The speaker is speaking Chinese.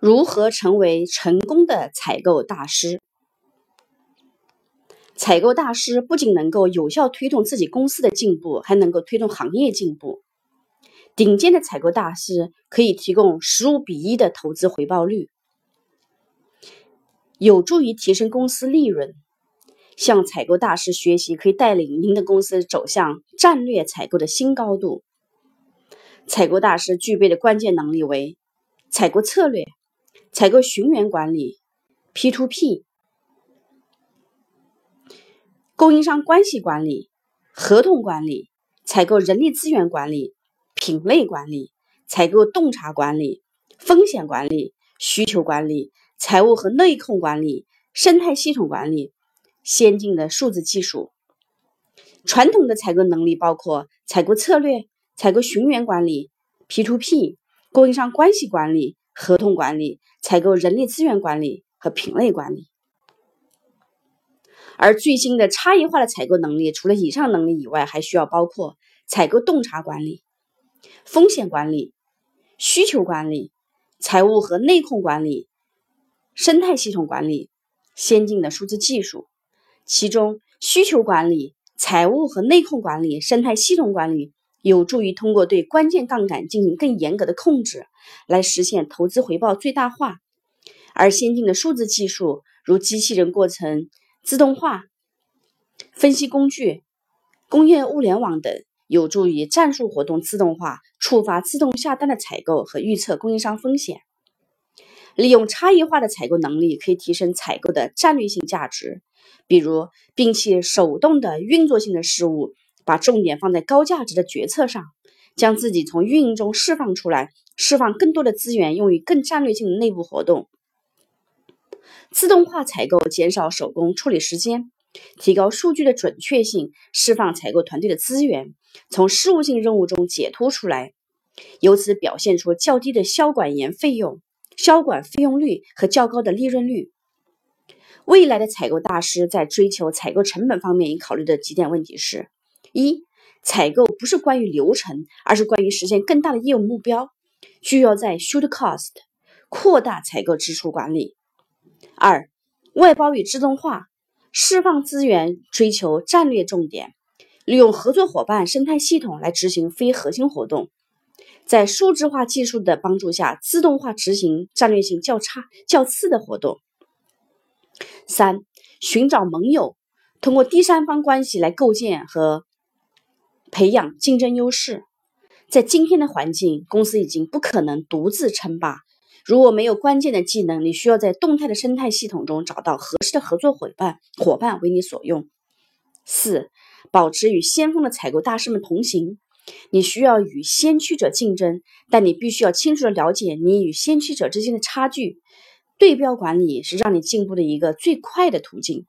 如何成为成功的采购大师？采购大师不仅能够有效推动自己公司的进步，还能够推动行业进步。顶尖的采购大师可以提供十五比一的投资回报率，有助于提升公司利润。向采购大师学习，可以带领您的公司走向战略采购的新高度。采购大师具备的关键能力为采购策略。采购寻源管理、P2P、供应商关系管理、合同管理、采购人力资源管理、品类管理、采购洞察管理、风险管理、需求管理、财务和内控管理、生态系统管理、先进的数字技术。传统的采购能力包括采购策略、采购寻源管理、P2P、供应商关系管理。合同管理、采购人力资源管理和品类管理，而最新的差异化的采购能力，除了以上能力以外，还需要包括采购洞察管理、风险管理、需求管理、财务和内控管理、生态系统管理、先进的数字技术。其中，需求管理、财务和内控管理、生态系统管理。有助于通过对关键杠杆进行更严格的控制，来实现投资回报最大化。而先进的数字技术，如机器人过程自动化、分析工具、工业物联网等，有助于战术活动自动化、触发自动下单的采购和预测供应商风险。利用差异化的采购能力，可以提升采购的战略性价值，比如摒弃手动的运作性的事务。把重点放在高价值的决策上，将自己从运营中释放出来，释放更多的资源用于更战略性的内部活动。自动化采购减少手工处理时间，提高数据的准确性，释放采购团队的资源，从事务性任务中解脱出来，由此表现出较低的销管员费用、销管费用率和较高的利润率。未来的采购大师在追求采购成本方面应考虑的几点问题是。一、采购不是关于流程，而是关于实现更大的业务目标，需要在 should cost 扩大采购支出管理。二、外包与自动化，释放资源，追求战略重点，利用合作伙伴生态系统来执行非核心活动，在数字化技术的帮助下，自动化执行战略性较差、较次的活动。三、寻找盟友，通过第三方关系来构建和。培养竞争优势，在今天的环境，公司已经不可能独自称霸。如果没有关键的技能，你需要在动态的生态系统中找到合适的合作伙伴，伙伴为你所用。四，保持与先锋的采购大师们同行。你需要与先驱者竞争，但你必须要清楚的了解你与先驱者之间的差距。对标管理是让你进步的一个最快的途径。